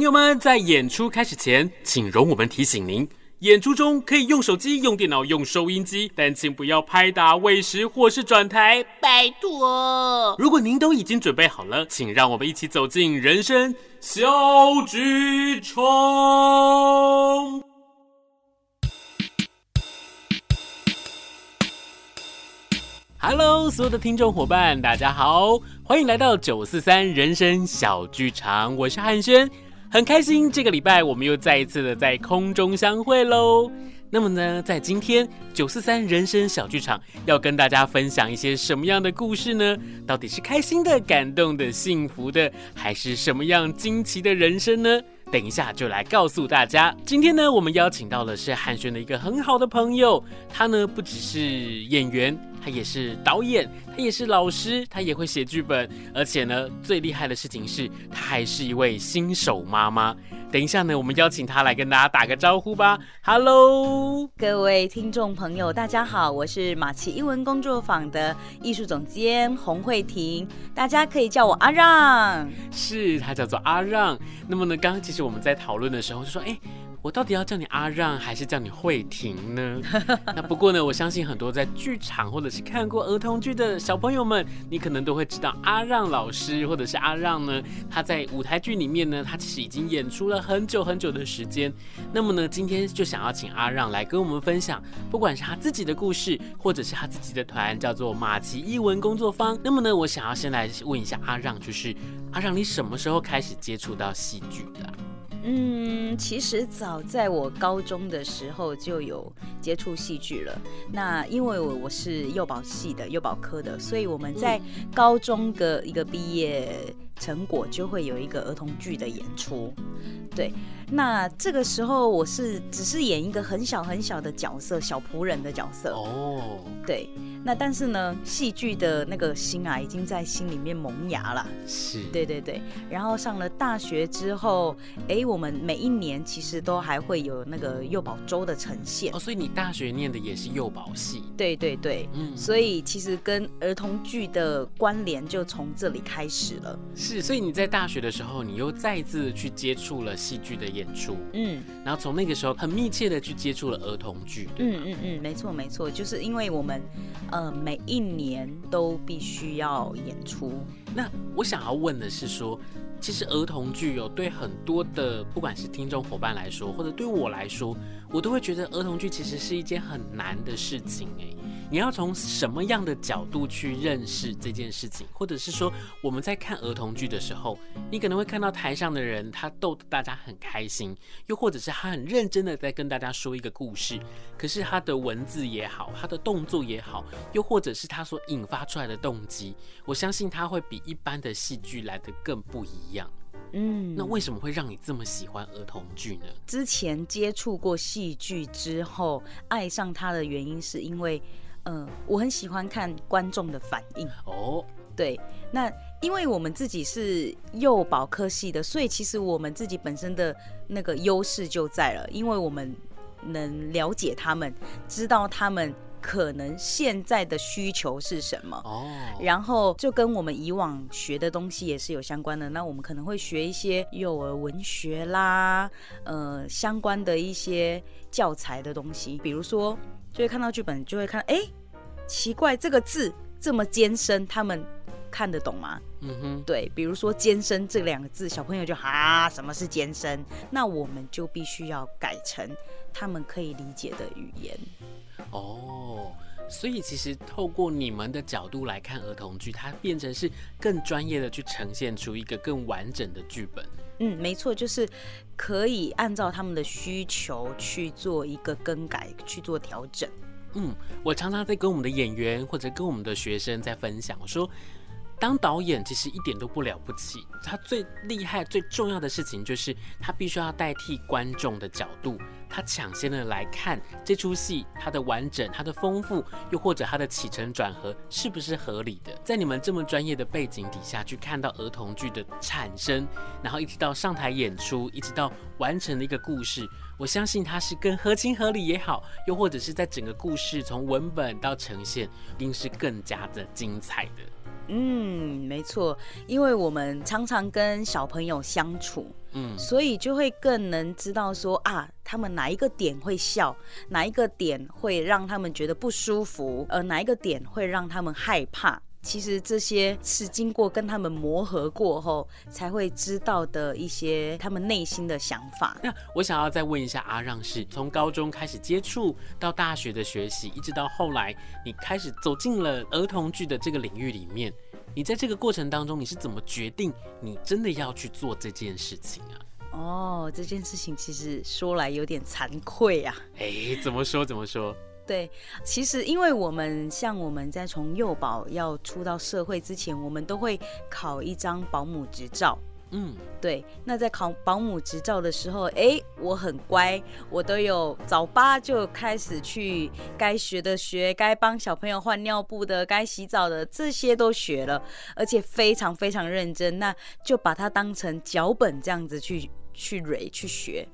朋友们，在演出开始前，请容我们提醒您：演出中可以用手机、用电脑、用收音机，但请不要拍打、喂食或是转台，拜托。如果您都已经准备好了，请让我们一起走进人生小剧场。Hello，所有的听众伙伴，大家好，欢迎来到九四三人生小剧场，我是汉轩。很开心，这个礼拜我们又再一次的在空中相会喽。那么呢，在今天九四三人生小剧场要跟大家分享一些什么样的故事呢？到底是开心的、感动的、幸福的，还是什么样惊奇的人生呢？等一下就来告诉大家。今天呢，我们邀请到的是汉轩的一个很好的朋友，他呢不只是演员。他也是导演，他也是老师，他也会写剧本，而且呢，最厉害的事情是，他还是一位新手妈妈。等一下呢，我们邀请他来跟大家打个招呼吧。Hello，各位听众朋友，大家好，我是马奇英文工作坊的艺术总监洪慧婷，大家可以叫我阿让。是，他叫做阿让。那么呢，刚刚其实我们在讨论的时候就说，哎。我到底要叫你阿让还是叫你慧婷呢？那不过呢，我相信很多在剧场或者是看过儿童剧的小朋友们，你可能都会知道阿让老师或者是阿让呢。他在舞台剧里面呢，他其实已经演出了很久很久的时间。那么呢，今天就想要请阿让来跟我们分享，不管是他自己的故事，或者是他自己的团叫做马奇艺文工作坊。那么呢，我想要先来问一下阿让，就是阿让，你什么时候开始接触到戏剧的？嗯，其实早在我高中的时候就有接触戏剧了。那因为我我是幼保系的，幼保科的，所以我们在高中的一个毕业成果就会有一个儿童剧的演出。对，那这个时候我是只是演一个很小很小的角色，小仆人的角色。哦，对。那但是呢，戏剧的那个心啊，已经在心里面萌芽了。是，对对对。然后上了大学之后，哎，我们每一年其实都还会有那个幼保周的呈现。哦，所以你大学念的也是幼保系？对对对，嗯。所以其实跟儿童剧的关联就从这里开始了。是，所以你在大学的时候，你又再次去接触了戏剧的演出。嗯。然后从那个时候很密切的去接触了儿童剧。嗯嗯嗯，没错没错，就是因为我们。呃，每一年都必须要演出。那我想要问的是说，其实儿童剧有对很多的，不管是听众伙伴来说，或者对我来说，我都会觉得儿童剧其实是一件很难的事情诶。你要从什么样的角度去认识这件事情，或者是说我们在看儿童剧的时候，你可能会看到台上的人他逗得大家很开心，又或者是他很认真的在跟大家说一个故事，可是他的文字也好，他的动作也好，又或者是他所引发出来的动机，我相信他会比一般的戏剧来的更不一样。嗯，那为什么会让你这么喜欢儿童剧呢？之前接触过戏剧之后，爱上他的原因是因为。嗯，我很喜欢看观众的反应哦。对，那因为我们自己是幼保科系的，所以其实我们自己本身的那个优势就在了，因为我们能了解他们，知道他们可能现在的需求是什么哦。然后就跟我们以往学的东西也是有相关的。那我们可能会学一些幼儿文学啦，呃，相关的一些教材的东西，比如说。就会看到剧本，就会看，哎，奇怪，这个字这么艰深，他们看得懂吗？嗯哼，对，比如说“艰深”这两个字，小朋友就哈，什么是艰深？那我们就必须要改成他们可以理解的语言。哦，所以其实透过你们的角度来看儿童剧，它变成是更专业的去呈现出一个更完整的剧本。嗯，没错，就是可以按照他们的需求去做一个更改，去做调整。嗯，我常常在跟我们的演员或者跟我们的学生在分享，说，当导演其实一点都不了不起，他最厉害、最重要的事情就是他必须要代替观众的角度，他抢先的来看这出戏，它的完整、它的丰富，又或者它的起承转合是不是合理的？在你们这么专业的背景底下去看到儿童剧的产生，然后一直到上台演出，一直到完成的一个故事，我相信它是更合情合理也好，又或者是在整个故事从文本到呈现，一定是更加的精彩的。嗯，没错，因为我们常常跟小朋友相处，嗯，所以就会更能知道说啊，他们哪一个点会笑，哪一个点会让他们觉得不舒服，呃，哪一个点会让他们害怕。其实这些是经过跟他们磨合过后才会知道的一些他们内心的想法。那我想要再问一下阿让，是从高中开始接触到大学的学习，一直到后来你开始走进了儿童剧的这个领域里面，你在这个过程当中你是怎么决定你真的要去做这件事情啊？哦，这件事情其实说来有点惭愧啊。哎，怎么说？怎么说？对，其实因为我们像我们在从幼保要出到社会之前，我们都会考一张保姆执照。嗯，对。那在考保姆执照的时候，哎，我很乖，我都有早八就开始去该学的学，该帮小朋友换尿布的，该洗澡的这些都学了，而且非常非常认真。那就把它当成脚本这样子去去蕊去学，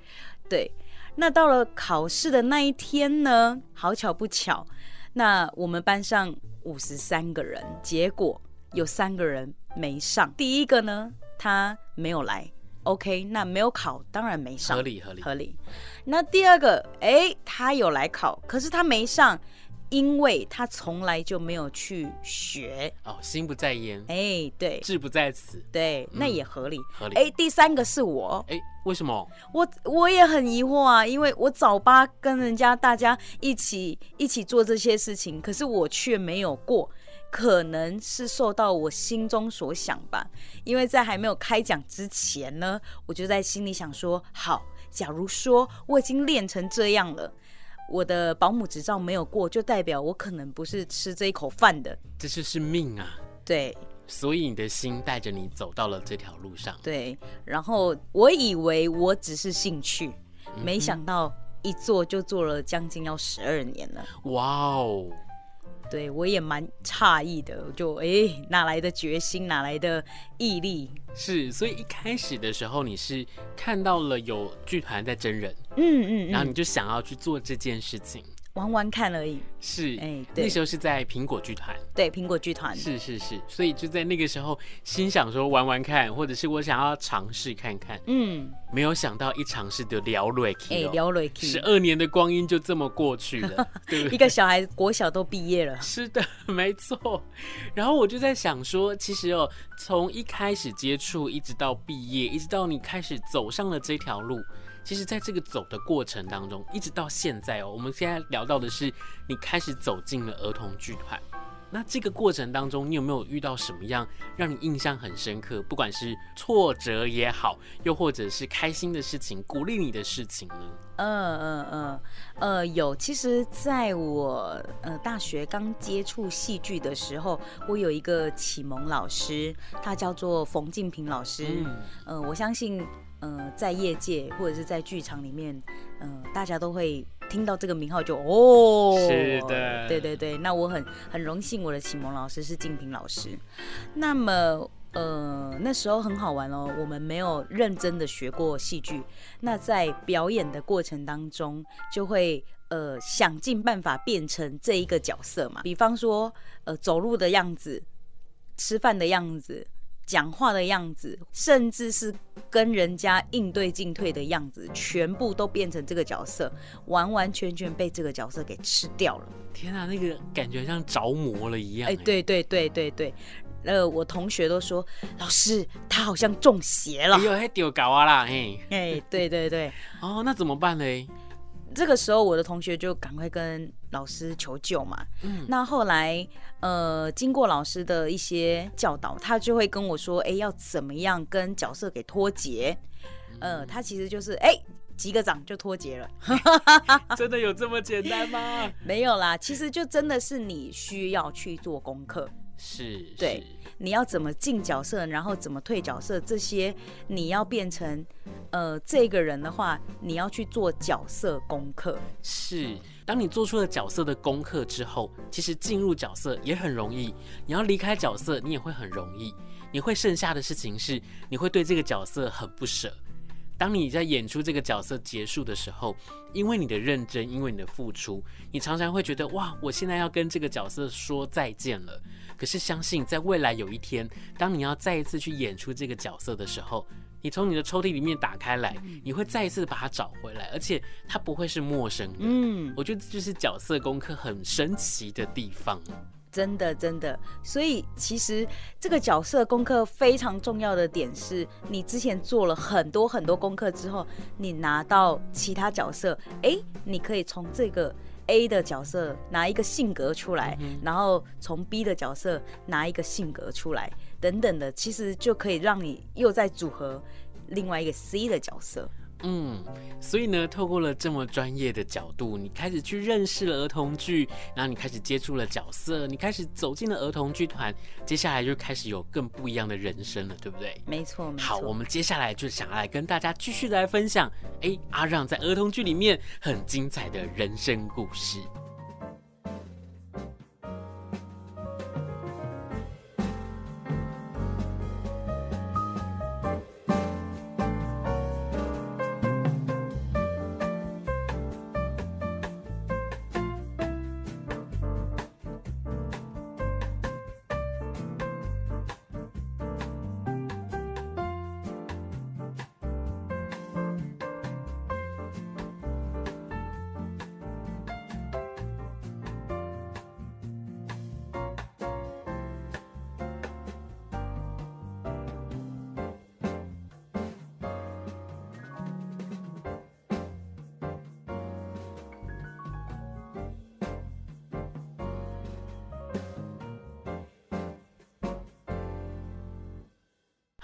对。那到了考试的那一天呢，好巧不巧，那我们班上五十三个人，结果有三个人没上。第一个呢，他没有来，OK，那没有考，当然没上，合理合理合理。那第二个，哎，他有来考，可是他没上。因为他从来就没有去学哦，心不在焉，哎，对，志不在此，对，那也合理，合理。哎，第三个是我，哎，为什么？我我也很疑惑啊，因为我早八跟人家大家一起一起做这些事情，可是我却没有过，可能是受到我心中所想吧。因为在还没有开讲之前呢，我就在心里想说，好，假如说我已经练成这样了。我的保姆执照没有过，就代表我可能不是吃这一口饭的，这就是命啊。对，所以你的心带着你走到了这条路上。对，然后我以为我只是兴趣，嗯、没想到一做就做了将近要十二年了。哇哦！对，我也蛮诧异的，就哎，哪来的决心，哪来的毅力？是，所以一开始的时候，你是看到了有剧团在真人，嗯嗯，嗯，然后你就想要去做这件事情。玩玩看而已，是，哎，那时候是在苹果剧团，对，苹果剧团，是是是，所以就在那个时候心想说玩玩看，或者是我想要尝试看看，嗯，没有想到一尝试就聊瑞克，哎，聊瑞克，十二年的光阴就这么过去了，对不对？一个小孩国小都毕业了，是的，没错。然后我就在想说，其实哦，从一开始接触，一直到毕业，一直到你开始走上了这条路。其实，在这个走的过程当中，一直到现在哦，我们现在聊到的是你开始走进了儿童剧团。那这个过程当中，你有没有遇到什么样让你印象很深刻？不管是挫折也好，又或者是开心的事情、鼓励你的事情呢？嗯嗯嗯，呃，有。其实，在我呃大学刚接触戏剧的时候，我有一个启蒙老师，他叫做冯静平老师。嗯，呃，我相信。呃，在业界或者是在剧场里面，嗯、呃，大家都会听到这个名号就哦，是的，对对对。那我很很荣幸，我的启蒙老师是静平老师。那么，呃，那时候很好玩哦，我们没有认真的学过戏剧，那在表演的过程当中，就会呃想尽办法变成这一个角色嘛。比方说，呃，走路的样子，吃饭的样子。讲话的样子，甚至是跟人家应对进退的样子，全部都变成这个角色，完完全全被这个角色给吃掉了。天啊，那个感觉像着魔了一样。哎，对对对对对，呃，我同学都说，老师他好像中邪了。哎呦，还丢搞啊啦，嘿。哎，对对对。哦，那怎么办呢？这个时候，我的同学就赶快跟老师求救嘛。嗯，那后来，呃，经过老师的一些教导，他就会跟我说：“哎，要怎么样跟角色给脱节？”呃，他其实就是哎，击个掌就脱节了。真的有这么简单吗？没有啦，其实就真的是你需要去做功课。是，对，你要怎么进角色，然后怎么退角色，这些你要变成呃这个人的话，你要去做角色功课。是，当你做出了角色的功课之后，其实进入角色也很容易，你要离开角色，你也会很容易。你会剩下的事情是，你会对这个角色很不舍。当你在演出这个角色结束的时候，因为你的认真，因为你的付出，你常常会觉得哇，我现在要跟这个角色说再见了。可是相信在未来有一天，当你要再一次去演出这个角色的时候，你从你的抽屉里面打开来，你会再一次把它找回来，而且它不会是陌生的。嗯，我觉得这就是角色功课很神奇的地方。真的，真的，所以其实这个角色功课非常重要的点是，你之前做了很多很多功课之后，你拿到其他角色，哎，你可以从这个 A 的角色拿一个性格出来，然后从 B 的角色拿一个性格出来，等等的，其实就可以让你又再组合另外一个 C 的角色。嗯，所以呢，透过了这么专业的角度，你开始去认识了儿童剧，然后你开始接触了角色，你开始走进了儿童剧团，接下来就开始有更不一样的人生了，对不对？没错，没错。好，我们接下来就想要来跟大家继续来分享，哎，阿让在儿童剧里面很精彩的人生故事。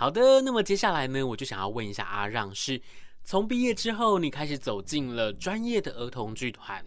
好的，那么接下来呢，我就想要问一下阿让，是从毕业之后，你开始走进了专业的儿童剧团。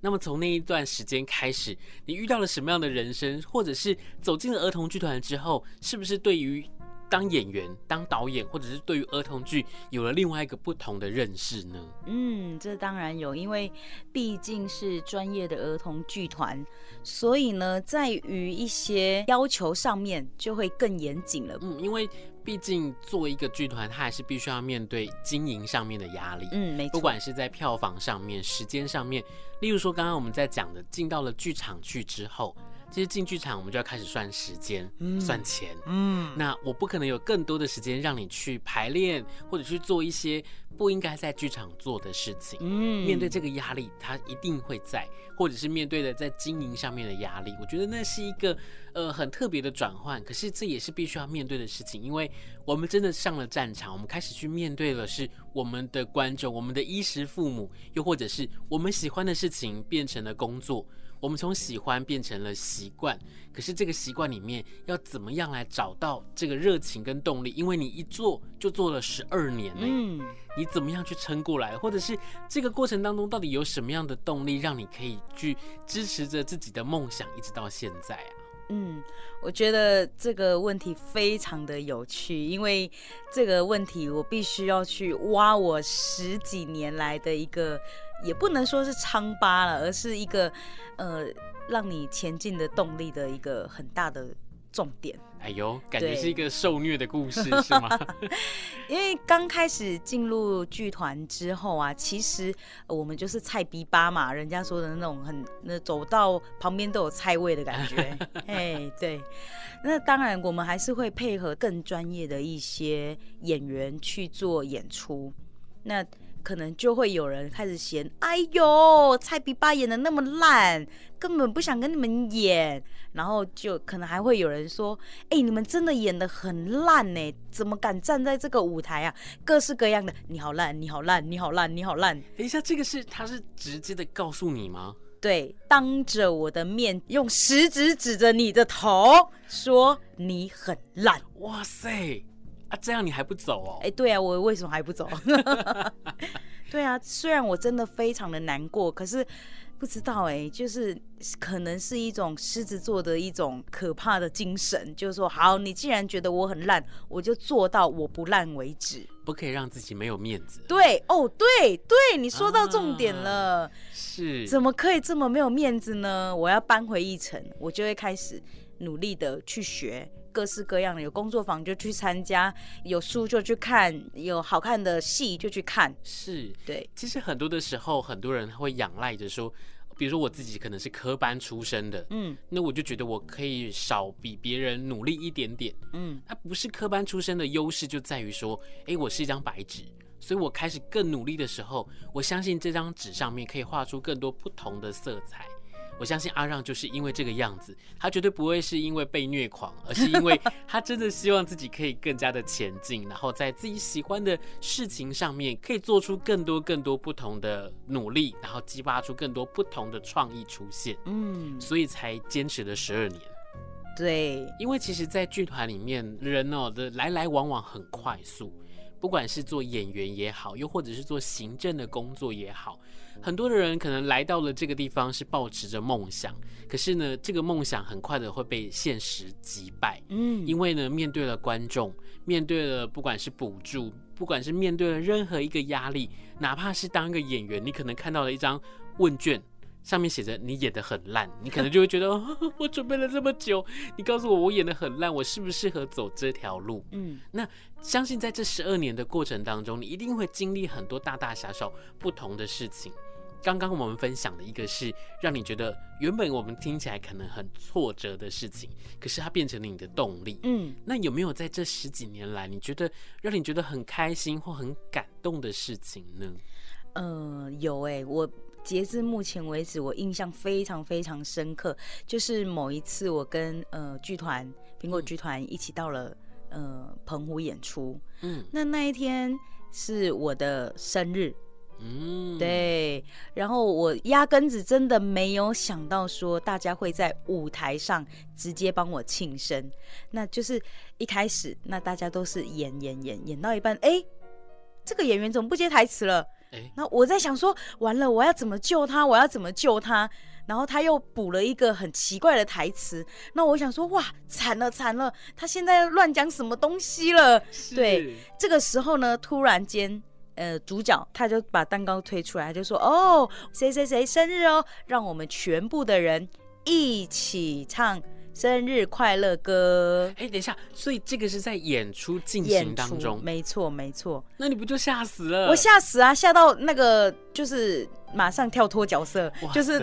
那么从那一段时间开始，你遇到了什么样的人生，或者是走进了儿童剧团之后，是不是对于当演员、当导演，或者是对于儿童剧有了另外一个不同的认识呢？嗯，这当然有，因为毕竟是专业的儿童剧团，所以呢，在于一些要求上面就会更严谨了。嗯，因为毕竟作为一个剧团，它还是必须要面对经营上面的压力。嗯，没错。不管是在票房上面、时间上面，例如说刚刚我们在讲的，进到了剧场去之后。其实进剧场，我们就要开始算时间、嗯、算钱。嗯，那我不可能有更多的时间让你去排练，或者去做一些不应该在剧场做的事情。嗯，面对这个压力，它一定会在，或者是面对的在经营上面的压力。我觉得那是一个呃很特别的转换，可是这也是必须要面对的事情，因为我们真的上了战场，我们开始去面对的是我们的观众、我们的衣食父母，又或者是我们喜欢的事情变成了工作。我们从喜欢变成了习惯，可是这个习惯里面要怎么样来找到这个热情跟动力？因为你一做就做了十二年呢，嗯，你怎么样去撑过来？或者是这个过程当中到底有什么样的动力，让你可以去支持着自己的梦想一直到现在啊？嗯，我觉得这个问题非常的有趣，因为这个问题我必须要去挖我十几年来的一个。也不能说是疮疤了，而是一个，呃，让你前进的动力的一个很大的重点。哎呦，感觉是一个受虐的故事，是吗？因为刚开始进入剧团之后啊，其实我们就是菜逼八嘛，人家说的那种很，那走到旁边都有菜味的感觉。哎，对。那当然，我们还是会配合更专业的一些演员去做演出。那可能就会有人开始嫌，哎呦，蔡比巴演的那么烂，根本不想跟你们演。然后就可能还会有人说，哎、欸，你们真的演的很烂呢，怎么敢站在这个舞台啊？各式各样的，你好烂，你好烂，你好烂，你好烂。等一下，这个是他是直接的告诉你吗？对，当着我的面用食指指着你的头说你很烂。哇塞！啊，这样你还不走哦？哎，对啊，我为什么还不走？对啊，虽然我真的非常的难过，可是不知道哎、欸，就是可能是一种狮子座的一种可怕的精神，就是说，好，你既然觉得我很烂，我就做到我不烂为止，不可以让自己没有面子。对，哦，对对，你说到重点了，啊、是，怎么可以这么没有面子呢？我要扳回一城，我就会开始努力的去学。各式各样的，有工作坊就去参加，有书就去看，有好看的戏就去看。是，对。其实很多的时候，很多人会仰赖着说，比如说我自己可能是科班出身的，嗯，那我就觉得我可以少比别人努力一点点，嗯，那不是科班出身的优势就在于说，哎，我是一张白纸，所以我开始更努力的时候，我相信这张纸上面可以画出更多不同的色彩。我相信阿让就是因为这个样子，他绝对不会是因为被虐狂，而是因为 他真的希望自己可以更加的前进，然后在自己喜欢的事情上面可以做出更多更多不同的努力，然后激发出更多不同的创意出现。嗯，所以才坚持了十二年。对，因为其实，在剧团里面，人哦的来来往往很快速，不管是做演员也好，又或者是做行政的工作也好。很多的人可能来到了这个地方是抱持着梦想，可是呢，这个梦想很快的会被现实击败。嗯，因为呢，面对了观众，面对了不管是补助，不管是面对了任何一个压力，哪怕是当一个演员，你可能看到了一张问卷，上面写着你演的很烂，你可能就会觉得 我准备了这么久，你告诉我我演的很烂，我适不适合走这条路？嗯，那相信在这十二年的过程当中，你一定会经历很多大大小小不同的事情。刚刚我们分享的一个是让你觉得原本我们听起来可能很挫折的事情，可是它变成了你的动力。嗯，那有没有在这十几年来，你觉得让你觉得很开心或很感动的事情呢？呃，有哎、欸，我截至目前为止，我印象非常非常深刻，就是某一次我跟呃剧团苹果剧团一起到了呃澎湖演出。嗯，那那一天是我的生日。嗯，对，然后我压根子真的没有想到说大家会在舞台上直接帮我庆生，那就是一开始那大家都是演演演演到一半，哎，这个演员怎么不接台词了？哎，那我在想说完了，我要怎么救他？我要怎么救他？然后他又补了一个很奇怪的台词，那我想说哇，惨了惨了，他现在乱讲什么东西了？对，这个时候呢，突然间。呃，主角他就把蛋糕推出来，就说：“哦，谁谁谁生日哦，让我们全部的人一起唱生日快乐歌。”哎，等一下，所以这个是在演出进行当中，没错没错。那你不就吓死了？我吓死啊，吓到那个就是马上跳脱角色，就是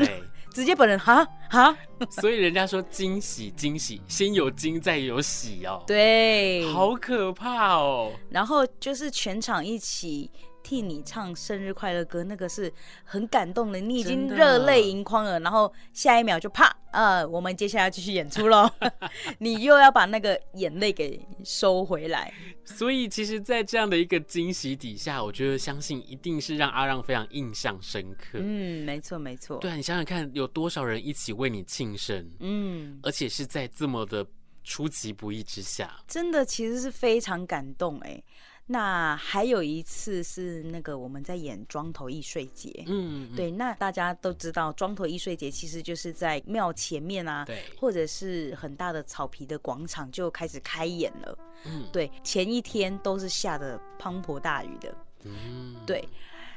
直接本人哈哈。所以人家说惊喜惊喜，先有惊再有喜哦。对，好可怕哦。然后就是全场一起替你唱生日快乐歌，那个是很感动的，你已经热泪盈眶了。然后下一秒就啪，呃，我们接下来继续演出喽，你又要把那个眼泪给收回来。所以其实，在这样的一个惊喜底下，我觉得相信一定是让阿让非常印象深刻。嗯，没错没错。对啊，你想想看，有多少人一起为你庆生？嗯，而且是在这么的出其不意之下，真的其实是非常感动哎。那还有一次是那个我们在演庄头易碎节，嗯，对，那大家都知道庄头易碎节其实就是在庙前面啊，对，或者是很大的草皮的广场就开始开演了，嗯，对，前一天都是下的滂沱大雨的，嗯，对，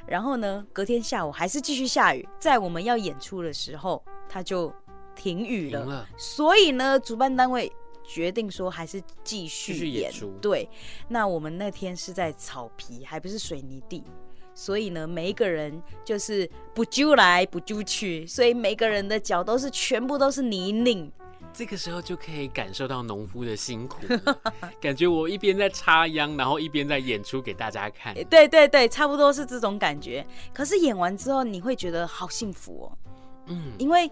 然后呢，隔天下午还是继续下雨，在我们要演出的时候，它就停雨了，了，所以呢，主办单位。决定说还是继续演，演出。对，那我们那天是在草皮，还不是水泥地，所以呢，每一个人就是不揪来不揪去，所以每个人的脚都是全部都是泥泞。这个时候就可以感受到农夫的辛苦，感觉我一边在插秧，然后一边在演出给大家看。对对对，差不多是这种感觉。可是演完之后，你会觉得好幸福哦，嗯，因为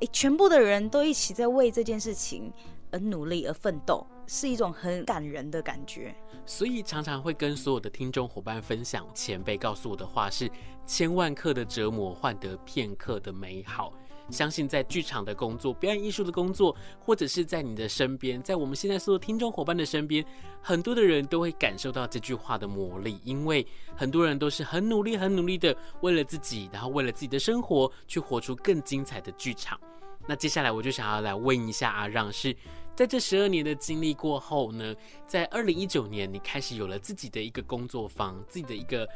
诶，全部的人都一起在为这件事情。而努力而奋斗，是一种很感人的感觉。所以常常会跟所有的听众伙伴分享，前辈告诉我的话是：千万克的折磨换得片刻的美好。相信在剧场的工作、表演艺术的工作，或者是在你的身边，在我们现在所有听众伙伴的身边，很多的人都会感受到这句话的魔力，因为很多人都是很努力、很努力的为了自己，然后为了自己的生活去活出更精彩的剧场。那接下来我就想要来问一下阿让，是在这十二年的经历过后呢，在二零一九年，你开始有了自己的一个工作坊，自己的一个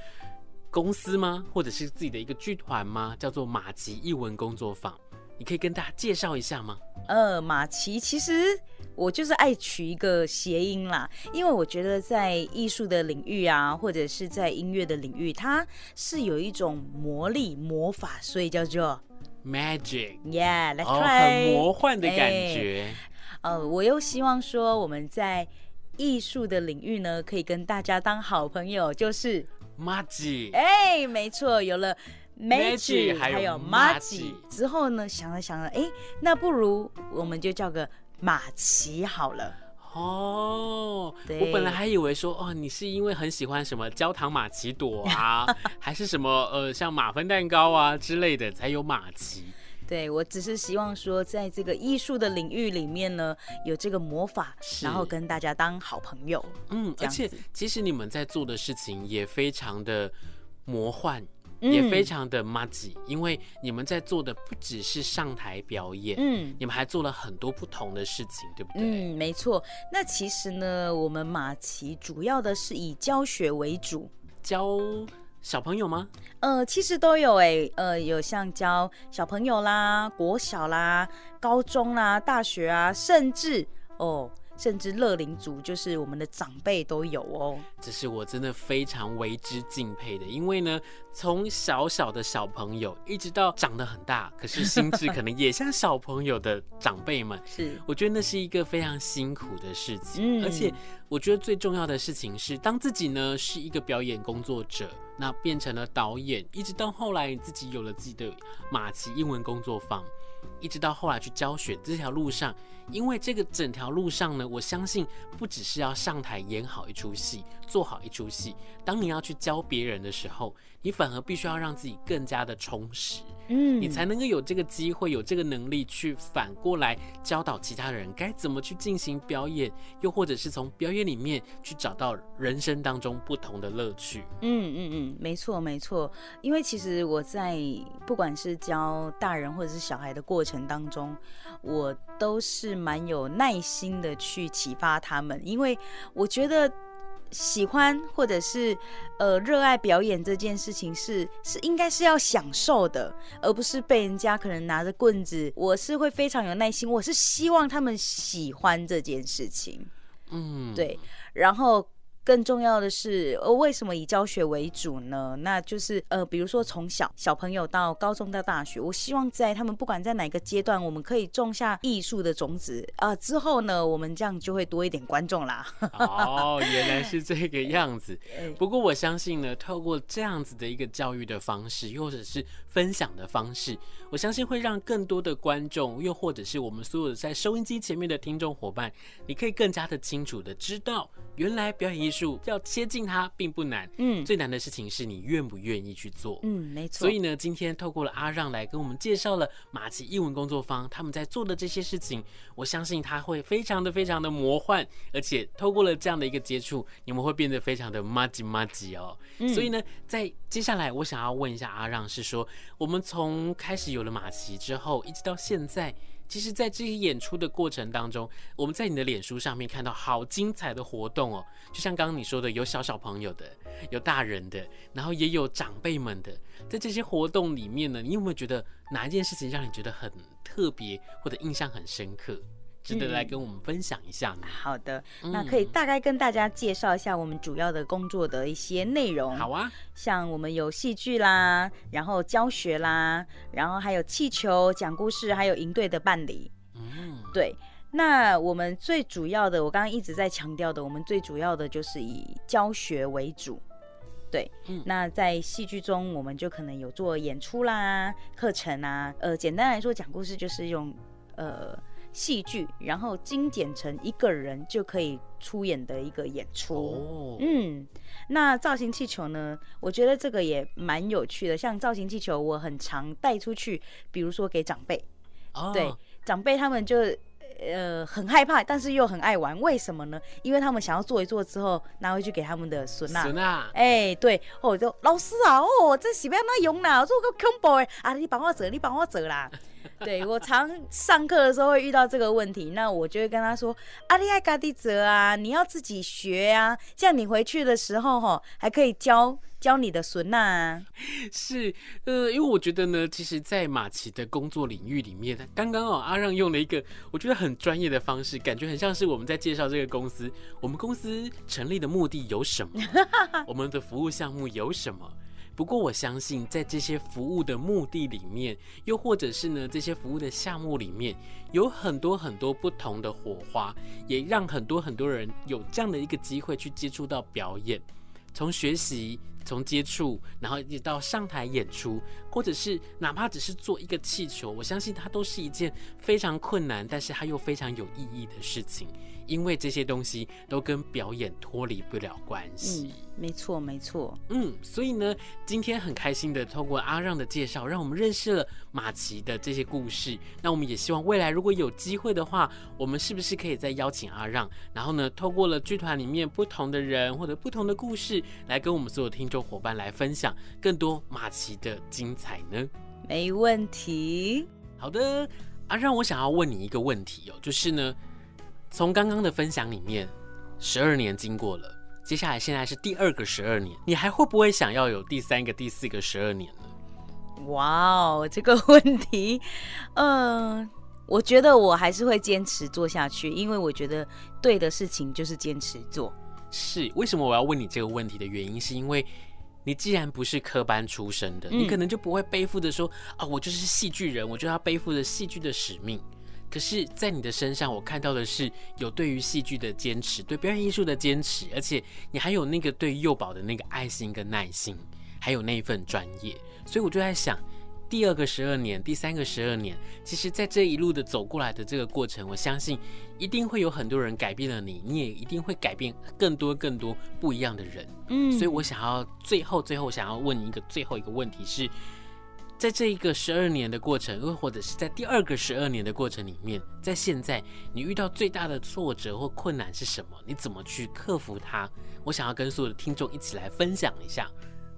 公司吗？或者是自己的一个剧团吗？叫做马奇艺文工作坊，你可以跟大家介绍一下吗？呃，马奇其实我就是爱取一个谐音啦，因为我觉得在艺术的领域啊，或者是在音乐的领域，它是有一种魔力魔法，所以叫做。Magic，Yeah，来、oh, 很魔幻的感觉。，uh, 我又希望说我们在艺术的领域呢，可以跟大家当好朋友，就是 Magic。哎、欸，没错，有了 Magic，还有 Magic 之后呢，想了想了，哎、欸，那不如我们就叫个马奇好了。哦，我本来还以为说，哦，你是因为很喜欢什么焦糖玛奇朵啊，还是什么呃，像马芬蛋糕啊之类的才有马奇。对，我只是希望说，在这个艺术的领域里面呢，有这个魔法，然后跟大家当好朋友。嗯，而且其实你们在做的事情也非常的魔幻。也非常的麻吉，因为你们在做的不只是上台表演，嗯，你们还做了很多不同的事情，对不对？嗯，没错。那其实呢，我们马奇主要的是以教学为主，教小朋友吗？呃，其实都有哎，呃，有像教小朋友啦、国小啦、高中啦、大学啊，甚至哦。甚至乐龄族，就是我们的长辈都有哦。这是我真的非常为之敬佩的，因为呢，从小小的小朋友一直到长得很大，可是心智可能也像小朋友的长辈们，是我觉得那是一个非常辛苦的事情。嗯，而且我觉得最重要的事情是，当自己呢是一个表演工作者，那变成了导演，一直到后来自己有了自己的马奇英文工作坊。一直到后来去教学这条路上，因为这个整条路上呢，我相信不只是要上台演好一出戏，做好一出戏。当你要去教别人的时候，你反而必须要让自己更加的充实。嗯，你才能够有这个机会，有这个能力去反过来教导其他人该怎么去进行表演，又或者是从表演里面去找到人生当中不同的乐趣。嗯嗯嗯，没错没错。因为其实我在不管是教大人或者是小孩的过程当中，我都是蛮有耐心的去启发他们，因为我觉得。喜欢或者是呃热爱表演这件事情是是应该是要享受的，而不是被人家可能拿着棍子。我是会非常有耐心，我是希望他们喜欢这件事情。嗯，对，然后。更重要的是，呃，为什么以教学为主呢？那就是，呃，比如说从小小朋友到高中到大学，我希望在他们不管在哪个阶段，我们可以种下艺术的种子啊，呃。之后呢，我们这样就会多一点观众啦。哦，原来是这个样子。不过我相信呢，透过这样子的一个教育的方式，又或者是分享的方式，我相信会让更多的观众，又或者是我们所有的在收音机前面的听众伙伴，你可以更加的清楚的知道，原来表演艺术。要接近它并不难，嗯，最难的事情是你愿不愿意去做，嗯，没错。所以呢，今天透过了阿让来跟我们介绍了马奇英文工作坊他们在做的这些事情，我相信他会非常的非常的魔幻，而且透过了这样的一个接触，你们会变得非常的麻吉麻吉哦。嗯，所以呢，在接下来我想要问一下阿让，是说我们从开始有了马奇之后，一直到现在。其实，在这些演出的过程当中，我们在你的脸书上面看到好精彩的活动哦，就像刚刚你说的，有小小朋友的，有大人的，然后也有长辈们的。在这些活动里面呢，你有没有觉得哪一件事情让你觉得很特别，或者印象很深刻？值得来跟我们分享一下呢？好的，那可以大概跟大家介绍一下我们主要的工作的一些内容。好啊，像我们有戏剧啦，然后教学啦，然后还有气球讲故事，还有营队的办理。嗯，对。那我们最主要的，我刚刚一直在强调的，我们最主要的就是以教学为主。对，嗯，那在戏剧中，我们就可能有做演出啦、课程啊。呃，简单来说，讲故事就是用呃。戏剧，然后精简成一个人就可以出演的一个演出。哦，嗯，那造型气球呢？我觉得这个也蛮有趣的。像造型气球，我很常带出去，比如说给长辈。哦，对，长辈他们就。呃，很害怕，但是又很爱玩，为什么呢？因为他们想要做一做之后拿回去给他们的孙啊。孙啊，哎，对，哦，就老师啊，哦，这是要那用啦，做个恐怖的啊，你帮我折，你帮我折啦。对，我常上课的时候会遇到这个问题，那我就会跟他说：“阿丽爱嘎地泽啊，你要自己学啊，这样你回去的时候哈，还可以教教你的孙呐。”是，呃，因为我觉得呢，其实，在马奇的工作领域里面，刚刚哦，阿让用了一个我觉得很专业的方式，感觉很像是我们在介绍这个公司，我们公司成立的目的有什么，我们的服务项目有什么。不过我相信，在这些服务的目的里面，又或者是呢，这些服务的项目里面，有很多很多不同的火花，也让很多很多人有这样的一个机会去接触到表演，从学习。从接触，然后一直到上台演出，或者是哪怕只是做一个气球，我相信它都是一件非常困难，但是它又非常有意义的事情，因为这些东西都跟表演脱离不了关系。嗯，没错，没错。嗯，所以呢，今天很开心的透过阿让的介绍，让我们认识了马奇的这些故事。那我们也希望未来如果有机会的话，我们是不是可以再邀请阿让，然后呢，透过了剧团里面不同的人或者不同的故事，来跟我们所有听众伙伴来分享更多马奇的精彩呢？没问题。好的，阿让我想要问你一个问题哦，就是呢，从刚刚的分享里面，十二年经过了，接下来现在是第二个十二年，你还会不会想要有第三个、第四个十二年呢？哇哦，这个问题，嗯、呃，我觉得我还是会坚持做下去，因为我觉得对的事情就是坚持做。是，为什么我要问你这个问题的原因，是因为你既然不是科班出身的，你可能就不会背负着说啊，我就是戏剧人，我就要背负着戏剧的使命。可是，在你的身上，我看到的是有对于戏剧的坚持，对表演艺术的坚持，而且你还有那个对幼保的那个爱心跟耐心，还有那一份专业。所以我就在想。第二个十二年，第三个十二年，其实，在这一路的走过来的这个过程，我相信一定会有很多人改变了你，你也一定会改变更多更多不一样的人。嗯，所以我想要最后最后想要问你一个最后一个问题是，在这一个十二年的过程，又或者是在第二个十二年的过程里面，在现在你遇到最大的挫折或困难是什么？你怎么去克服它？我想要跟所有的听众一起来分享一下。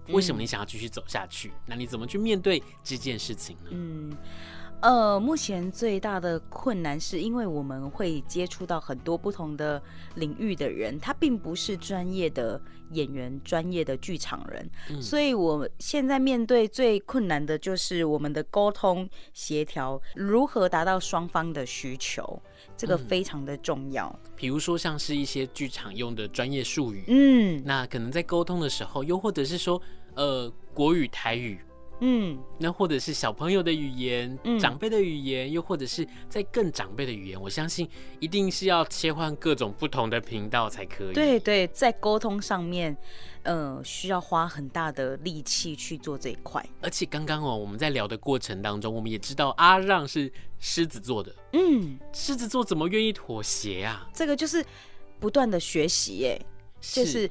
为什么你想要继续走下去？那你怎么去面对这件事情呢？嗯，呃，目前最大的困难是因为我们会接触到很多不同的领域的人，他并不是专业的演员、专业的剧场人，嗯，所以我现在面对最困难的就是我们的沟通协调，如何达到双方的需求，这个非常的重要。嗯，比如说像是一些剧场用的专业术语，嗯，那可能在沟通的时候，又或者是说。呃，国语、台语，嗯，那或者是小朋友的语言，嗯，长辈的语言，又或者是在更长辈的语言，我相信一定是要切换各种不同的频道才可以。对对，在沟通上面，呃，需要花很大的力气去做这一块。而且刚刚哦，我们在聊的过程当中，我们也知道阿让是狮子座的，嗯，狮子座怎么愿意妥协啊？这个就是不断的学习，耶，就是。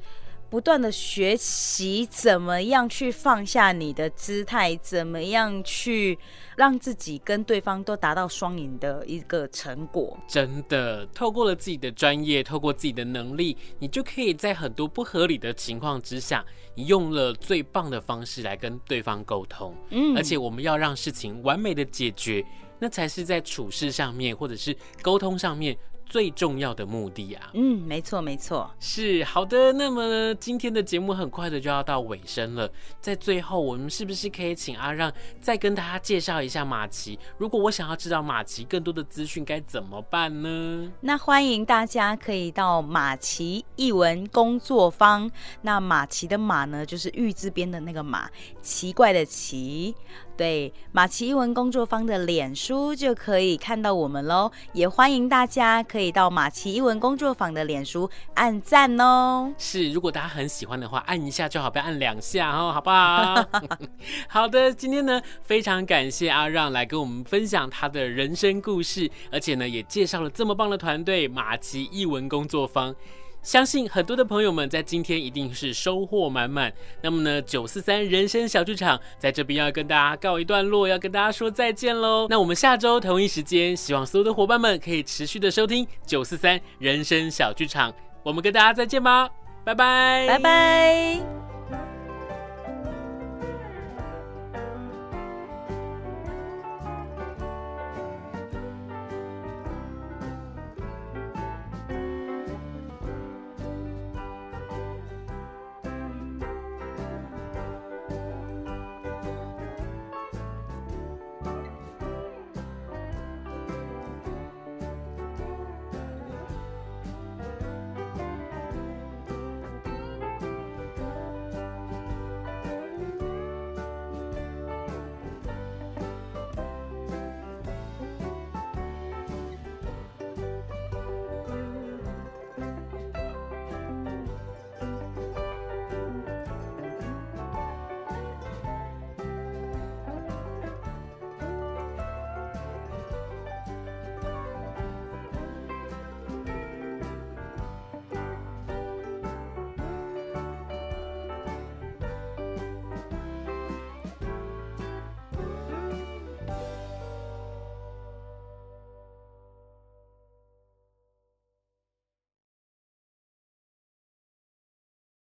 不断的学习怎么样去放下你的姿态，怎么样去让自己跟对方都达到双赢的一个成果。真的，透过了自己的专业，透过自己的能力，你就可以在很多不合理的情况之下，你用了最棒的方式来跟对方沟通。嗯，而且我们要让事情完美的解决，那才是在处事上面或者是沟通上面。最重要的目的啊，嗯，没错没错，是好的。那么，今天的节目很快的就要到尾声了，在最后，我们是不是可以请阿让再跟大家介绍一下马奇？如果我想要知道马奇更多的资讯，该怎么办呢？那欢迎大家可以到马奇译文工作坊。那马奇的马呢，就是玉字边的那个马，奇怪的奇。对，马奇艺文工作坊的脸书就可以看到我们喽。也欢迎大家可以到马奇艺文工作坊的脸书按赞哦。是，如果大家很喜欢的话，按一下就好，不要按两下哦，好不好？好的，今天呢，非常感谢阿让来跟我们分享他的人生故事，而且呢，也介绍了这么棒的团队——马奇艺文工作坊。相信很多的朋友们在今天一定是收获满满。那么呢，九四三人生小剧场在这边要跟大家告一段落，要跟大家说再见喽。那我们下周同一时间，希望所有的伙伴们可以持续的收听九四三人生小剧场。我们跟大家再见吧，拜拜，拜拜。